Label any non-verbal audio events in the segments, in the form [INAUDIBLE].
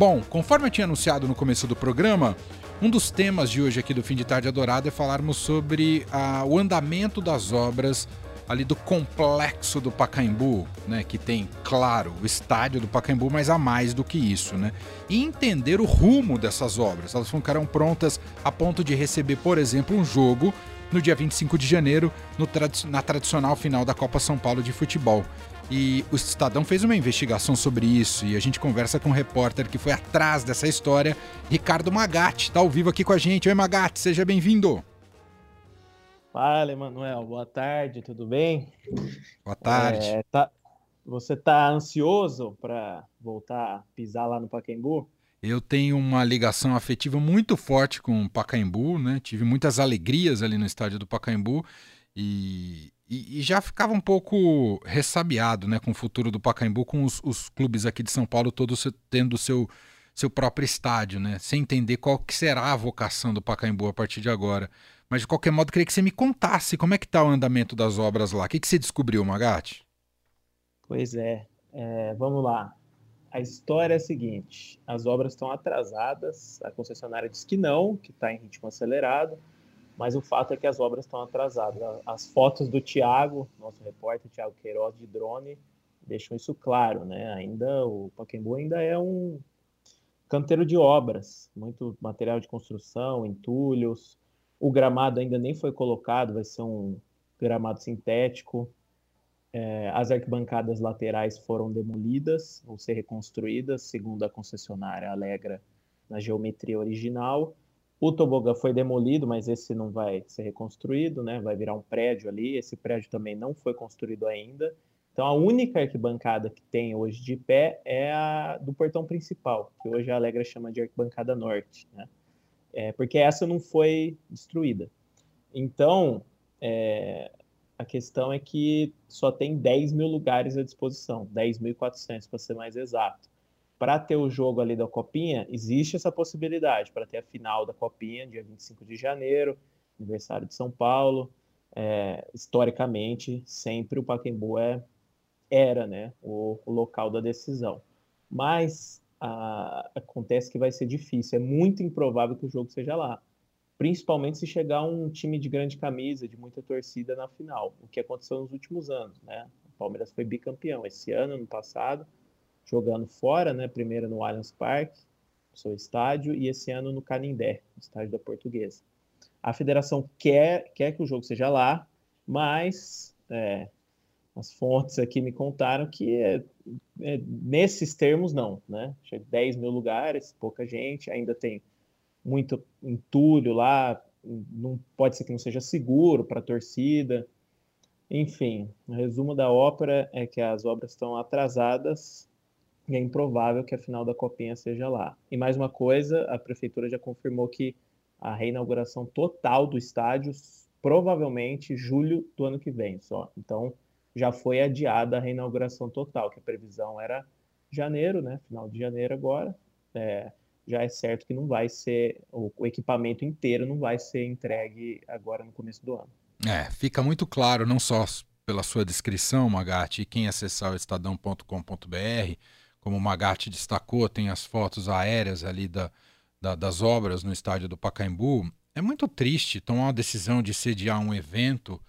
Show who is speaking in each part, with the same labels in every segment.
Speaker 1: Bom, conforme eu tinha anunciado no começo do programa, um dos temas de hoje aqui do Fim de Tarde Adorado é falarmos sobre a, o andamento das obras ali do complexo do Pacaembu, né, que tem, claro, o estádio do Pacaembu, mas há mais do que isso, né? E entender o rumo dessas obras. Elas ficarão prontas a ponto de receber, por exemplo, um jogo no dia 25 de janeiro, na tradicional final da Copa São Paulo de futebol. E o Estadão fez uma investigação sobre isso e a gente conversa com um repórter que foi atrás dessa história, Ricardo Magatti, está ao vivo aqui com a gente. Oi, Magatti, seja bem-vindo.
Speaker 2: Fala, Emanuel. Boa tarde, tudo bem?
Speaker 1: Boa tarde. É,
Speaker 2: tá... Você está ansioso para voltar a pisar lá no Pacaembu?
Speaker 1: Eu tenho uma ligação afetiva muito forte com o Pacaembu, né? Tive muitas alegrias ali no estádio do Pacaembu e, e, e, já ficava um pouco ressabiado né, com o futuro do Pacaembu, com os, os clubes aqui de São Paulo todos tendo seu, seu próprio estádio, né, sem entender qual que será a vocação do Pacaembu a partir de agora. Mas de qualquer modo, queria que você me contasse como é que está o andamento das obras lá. O que, que você descobriu, Magatti?
Speaker 2: Pois é, é, vamos lá. A história é a seguinte: as obras estão atrasadas, a concessionária diz que não, que está em ritmo acelerado mas o fato é que as obras estão atrasadas. As fotos do Tiago, nosso repórter Tiago Queiroz de drone, deixam isso claro, né? Ainda o Pacaembu ainda é um canteiro de obras, muito material de construção, entulhos. O gramado ainda nem foi colocado, vai ser um gramado sintético. É, as arquibancadas laterais foram demolidas, vão ser reconstruídas, segundo a concessionária Alegra, na geometria original. O tobogã foi demolido, mas esse não vai ser reconstruído, né? Vai virar um prédio ali. Esse prédio também não foi construído ainda. Então a única arquibancada que tem hoje de pé é a do portão principal, que hoje a Alegra chama de arquibancada norte, né? É, porque essa não foi destruída. Então, é, a questão é que só tem 10 mil lugares à disposição, 10.400 para ser mais exato para ter o jogo ali da Copinha, existe essa possibilidade, para ter a final da Copinha, dia 25 de janeiro, aniversário de São Paulo. É, historicamente, sempre o Pacaembu é, era né, o, o local da decisão. Mas a, acontece que vai ser difícil, é muito improvável que o jogo seja lá. Principalmente se chegar um time de grande camisa, de muita torcida na final, o que aconteceu nos últimos anos. Né? O Palmeiras foi bicampeão esse ano, no passado, jogando fora, né? Primeiro no Allianz Parque, seu estádio, e esse ano no Canindé, estádio da Portuguesa. A federação quer, quer que o jogo seja lá, mas é, as fontes aqui me contaram que é, é, nesses termos não, né? 10 mil lugares, pouca gente, ainda tem muito entulho lá, não pode ser que não seja seguro para a torcida. Enfim, o resumo da ópera é que as obras estão atrasadas e é improvável que a final da Copinha seja lá. E mais uma coisa, a prefeitura já confirmou que a reinauguração total do estádio provavelmente julho do ano que vem só. Então já foi adiada a reinauguração total, que a previsão era janeiro, né? Final de janeiro agora. É, já é certo que não vai ser o, equipamento inteiro não vai ser entregue agora no começo do ano.
Speaker 1: É, fica muito claro, não só pela sua descrição, Magatti, e quem acessar o estadão.com.br como o Magatti destacou, tem as fotos aéreas ali da, da, das obras no estádio do Pacaembu. É muito triste tomar uma decisão de sediar um evento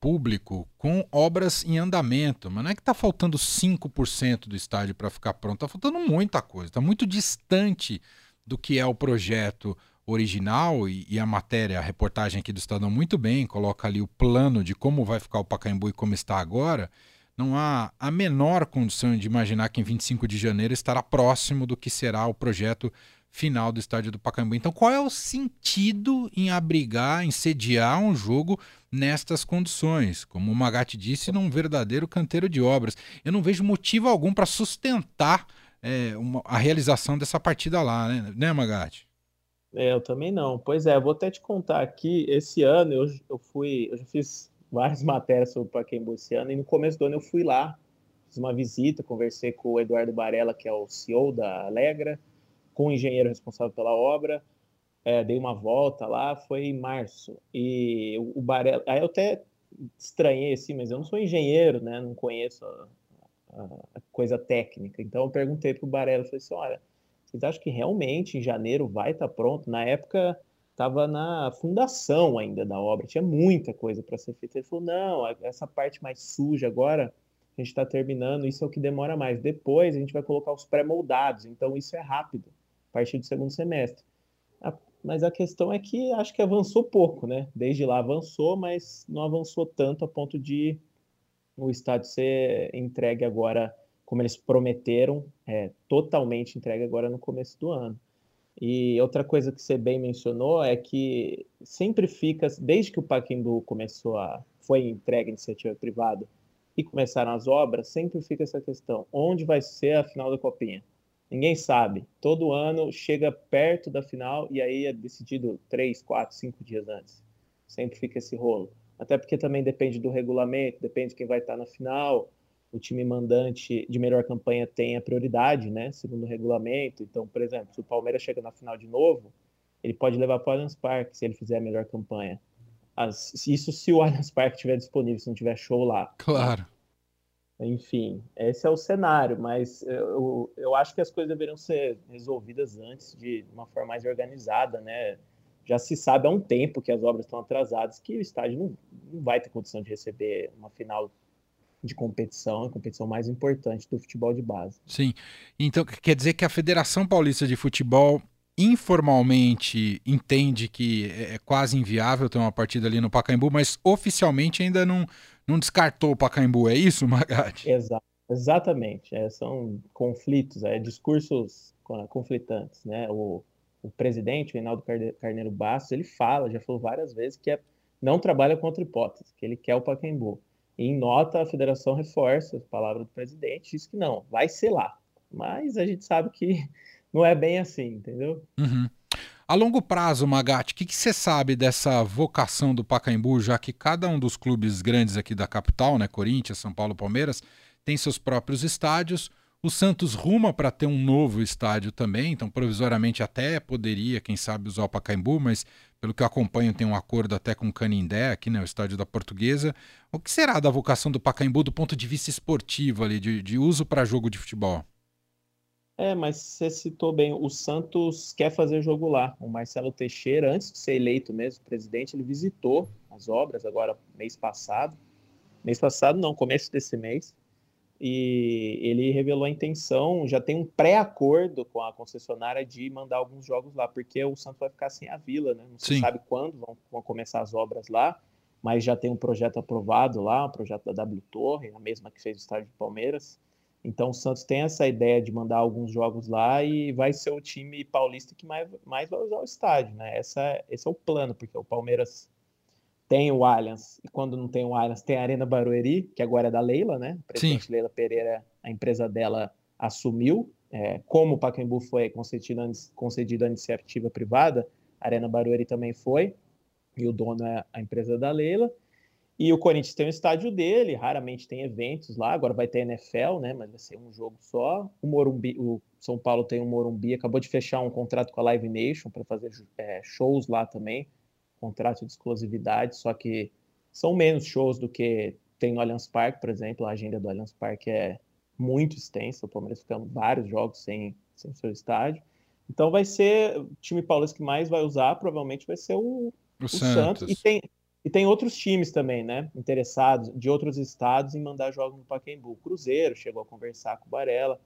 Speaker 1: público com obras em andamento, mas não é que está faltando 5% do estádio para ficar pronto, está faltando muita coisa, está muito distante do que é o projeto original e, e, a matéria, a reportagem aqui do Estadão muito bem, coloca ali o plano de como vai ficar o Pacaembu e como está agora, não há a menor condição de imaginar que em 25 de janeiro estará próximo do que será o projeto final do estádio do Pacaembu. Então, qual é o sentido em abrigar, em sediar um jogo nestas condições? Como o Magatti disse, num verdadeiro canteiro de obras. Eu não vejo motivo algum para sustentar é, uma, a realização dessa partida lá, né, né Magatti?
Speaker 2: É, eu também não. Pois é, vou até te contar aqui. Esse ano eu, eu fui, eu já fiz várias [LAUGHS] matérias sobre o Pacaembu esse ano, e no começo do ano eu fui lá, fiz uma visita, conversei com o Eduardo Barella, que é o CEO da Alegra, com o engenheiro responsável pela obra, é, dei uma volta lá, foi em março, e o, o Barella, aí eu até estranhei assim, mas eu não sou engenheiro, né, não conheço a, a, a coisa técnica, então eu perguntei para o Barella, falei assim, olha, vocês acham que realmente em janeiro vai estar tá pronto? Na época estava na fundação ainda da obra, tinha muita coisa para ser feita. Ele falou: não, essa parte mais suja agora a gente está terminando, isso é o que demora mais. Depois a gente vai colocar os pré-moldados, então isso é rápido, a partir do segundo semestre. Mas a questão é que acho que avançou pouco, né? Desde lá avançou, mas não avançou tanto a ponto de o estádio ser entregue agora, como eles prometeram, é, totalmente entregue agora no começo do ano. E outra coisa que você bem mencionou é que sempre fica, desde que o Pacaembu começou a foi entregue à iniciativa privada e começaram as obras, sempre fica essa questão: onde vai ser a final da Copinha? Ninguém sabe. Todo ano chega perto da final e aí é decidido três, quatro, cinco dias antes. Sempre fica esse rolo. Até porque também depende do regulamento, depende de quem vai estar na final. O time mandante de melhor campanha tem a prioridade, né? Segundo o regulamento. Então, por exemplo, se o Palmeiras chega na final de novo, ele pode levar para o Allianz Parque se ele fizer a melhor campanha. As, isso se o [LAUGHS] Allianz Parque estiver disponível, se não tiver show lá.
Speaker 1: Claro.
Speaker 2: Enfim, esse é o cenário, mas eu, eu acho que as coisas deveriam ser resolvidas antes de uma forma mais organizada, né? Já se sabe há um tempo que as obras estão atrasadas, que o estádio não, não vai ter condição de receber uma final de competição, a competição mais importante do futebol de base.
Speaker 1: Sim. Então, quer dizer que a Federação Paulista de Futebol informalmente entende que é, é quase inviável ter uma partida ali no Pacaembu, mas oficialmente ainda não, não descartou o Pacaembu, é isso, [LAUGHS] Magatti?
Speaker 2: Exato, exatamente. É, são conflitos, é, discursos conflitantes. Né? O, o presidente, o Reinaldo Carneiro Bastos, ele fala, já falou várias vezes, que é, não trabalha contra hipótese, que ele quer o Pacaembu. E em nota, a federação reforça a palavra do presidente, diz que não, vai ser lá. Mas a gente sabe que [LAUGHS] não é bem assim, entendeu?
Speaker 1: Uhum. A longo prazo, Magatti, o que, você sabe dessa vocação do Pacaembu, já que cada um dos clubes grandes aqui da capital, né, Corinthians, São Paulo, Palmeiras, tem seus próprios estádios. O Santos ruma para ter um novo estádio também, então provisoriamente até poderia, quem sabe, usar o Pacaembu, mas pelo que eu acompanho tem um acordo até com o Canindé, aqui, né, o estádio da Portuguesa. O que será da vocação do Pacaembu do ponto de vista esportivo ali, de, de uso para jogo de futebol?
Speaker 2: É, mas você citou bem, o Santos quer fazer jogo lá. O Marcelo Teixeira, antes de ser eleito mesmo presidente, ele visitou as obras agora mês passado. Mês passado não, começo desse mês. E ele revelou a intenção, já tem um pré-acordo com a concessionária de mandar alguns jogos lá, porque o Santos vai ficar sem a vila, né? Não se sabe quando vão, vão começar as obras lá, mas já tem um projeto aprovado lá, um projeto da W Torre, a mesma que fez o estádio de Palmeiras então o Santos tem essa ideia de mandar alguns jogos lá e vai ser o time paulista que mais, mais vai usar o estádio, né? Essa, esse é o plano, porque o Palmeiras tem o Allianz, e quando não tem o Allianz, tem a Arena Barueri, que agora é da Leila, né? O presidente Sim. Leila Pereira, a empresa dela assumiu. É, como o Pacaembu foi concedido, concedido a iniciativa privada, a Arena Barueri também foi, e o dono é a empresa da Leila. E o Corinthians tem o estádio dele, raramente tem eventos lá, agora vai ter NFL, né? Mas vai ser um jogo só. O Morumbi, o São Paulo tem o Morumbi, acabou de fechar um contrato com a Live Nation para fazer é, shows lá também, contrato de exclusividade, só que são menos shows do que tem no Allianz Parque, por exemplo. A agenda do Allianz Parque é muito extensa, o Palmeiras fica vários jogos sem, sem seu estádio. Então vai ser o time paulista que mais vai usar, provavelmente vai ser o, o, o Santos. Santos. E tem, e tem outros times também, né? Interessados de outros estados em mandar jogos no Pacaembu. O Cruzeiro chegou a conversar com o Barella.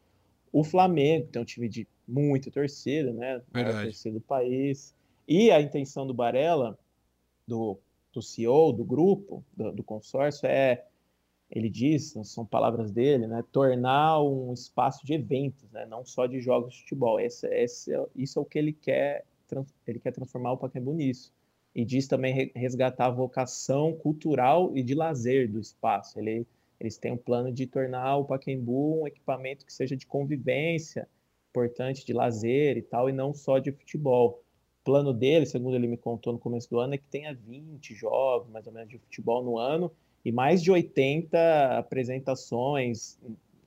Speaker 2: O Flamengo tem um time de muita torcida, né? Maior torcida do país. E a intenção do Barella, do, do CEO do grupo, do, do consórcio, é ele diz, são palavras dele, né, tornar um espaço de eventos, né, não só de jogos de futebol. Esse, esse, isso é o que ele quer, ele quer transformar o Pacaembu nisso e diz também resgatar a vocação cultural e de lazer do espaço. Ele, eles têm um plano de tornar o Pacaembu um equipamento que seja de convivência, importante de lazer e tal, e não só de futebol. Plano dele, segundo ele me contou no começo do ano, é que tenha 20 jogos, mais ou menos, de futebol no ano, e mais de 80 apresentações,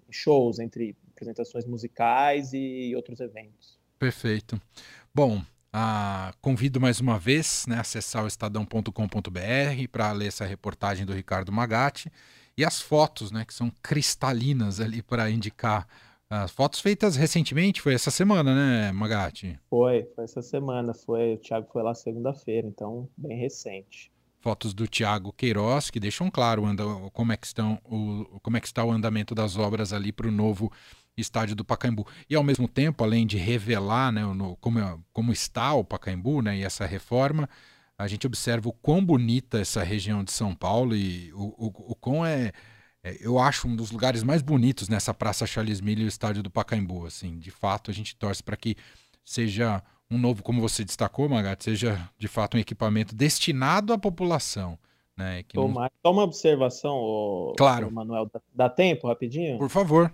Speaker 2: shows, entre apresentações musicais e outros eventos.
Speaker 1: Perfeito. Bom, ah, convido mais uma vez né, acessar o estadão.com.br para ler essa reportagem do Ricardo Magatti e as fotos, né, que são cristalinas ali para indicar As fotos feitas recentemente, foi essa semana, né, Magatti?
Speaker 2: Foi, foi essa semana. Foi, o Thiago foi lá segunda-feira, então bem recente.
Speaker 1: Fotos do Thiago Queiroz, que deixam claro como, é que estão, o, como é que está o andamento das obras ali para o novo estádio do Pacaembu. E ao mesmo tempo, além de revelar né, no, como, como está o Pacaembu né, e essa reforma, a gente observa o quão bonita essa região de São Paulo e o, o, o quão é, é, eu acho um dos lugares mais bonitos nessa Praça Charles Miller e o estádio do Pacaembu. Assim, de fato, a gente torce para que seja um novo, como você destacou, Magat, seja de fato um equipamento destinado à população. Né,
Speaker 2: que Só uma observação, claro. Manuel. Dá tempo rapidinho?
Speaker 1: Por favor.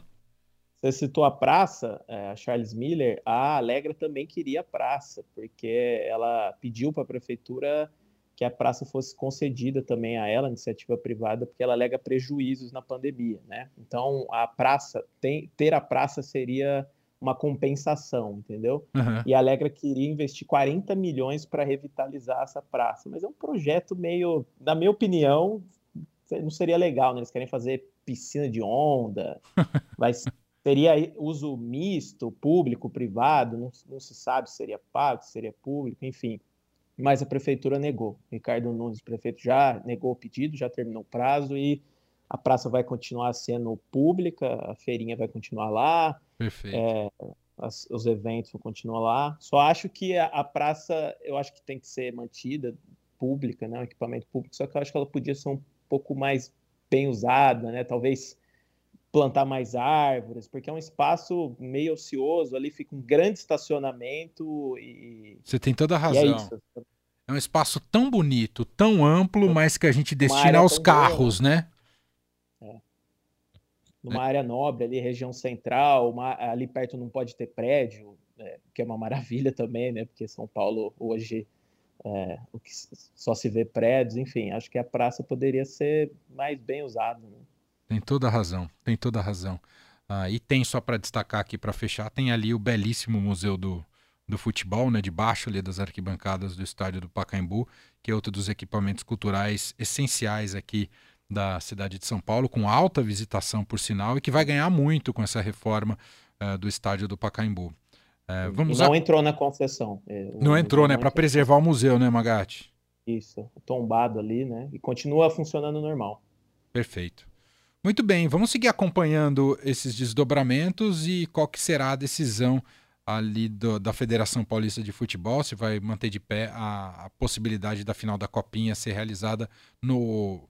Speaker 2: Você citou a praça, é, a Charles Miller, a Alegra também queria a praça, porque ela pediu para a prefeitura que a praça fosse concedida também a ela, iniciativa privada, porque ela alega prejuízos na pandemia, né? Então, a praça, tem, ter a praça seria uma compensação, entendeu? Uhum. E a Alegra queria investir 40 milhões para revitalizar essa praça, mas é um projeto meio, na minha opinião, não seria legal, né? Eles querem fazer piscina de onda, [LAUGHS] vai Seria uso misto, público, privado, não, não se sabe se seria pago, se seria público, enfim. Mas a prefeitura negou. Ricardo Nunes, prefeito, já negou o pedido, já terminou o prazo e a praça vai continuar sendo pública, a feirinha vai continuar lá.
Speaker 1: É,
Speaker 2: as, os eventos vão continuar lá. Só acho que a, a, praça, eu acho que tem que ser mantida pública, né, um equipamento público, só que eu acho que ela podia ser um pouco mais bem usada, né, talvez plantar mais árvores, porque é um espaço meio ocioso, ali fica um grande estacionamento e.
Speaker 1: Você tem toda a é razão. É, é, um espaço tão bonito, tão amplo, mas que a gente destina aos carros, boa. né?
Speaker 2: É. Numa é. área nobre ali, região central, uma, ali perto não pode ter prédio, né, que é uma maravilha [LAUGHS] também, né? Porque São Paulo hoje é, o que só se vê prédios, enfim, acho que a praça poderia ser mais bem usada. Né?
Speaker 1: Tem toda a razão, tem toda a razão. Ah, e tem, só para destacar aqui para fechar, tem ali o belíssimo Museu do, do Futebol, né, debaixo ali das arquibancadas do estádio do Pacaembu, que é outro dos equipamentos culturais essenciais aqui da cidade de São Paulo, com alta visitação, por sinal, e que vai ganhar muito com essa reforma uh, do estádio do Pacaembu.
Speaker 2: Uh, vamos não a... entrou na concessão.
Speaker 1: É, não entrou, né? Para preservar o museu, né, Magatti?
Speaker 2: Isso, tombado ali, né? E continua funcionando normal.
Speaker 1: Perfeito. Muito bem, vamos seguir acompanhando esses desdobramentos e qual que será a decisão ali do, da Federação Paulista de Futebol, se vai manter de pé a, a, possibilidade da final da Copinha ser realizada no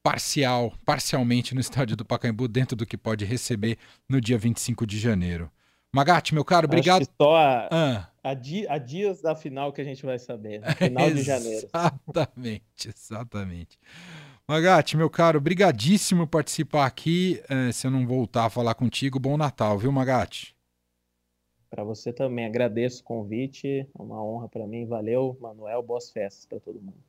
Speaker 1: parcial, parcialmente no estádio do Pacaembu, dentro do que pode receber no dia 25 de janeiro. Magatti, meu caro, obrigado.
Speaker 2: Acho só a, ah. a, di, a, dias da final que a gente vai saber, [LAUGHS] final de janeiro.
Speaker 1: Exatamente, exatamente. Magatti, meu caro, brigadíssimo participar aqui. É, se eu não voltar a falar contigo, bom Natal, viu, Magatti?
Speaker 2: Para você também, agradeço o convite, é uma honra para mim. Valeu, Manuel, boas festas para todo mundo.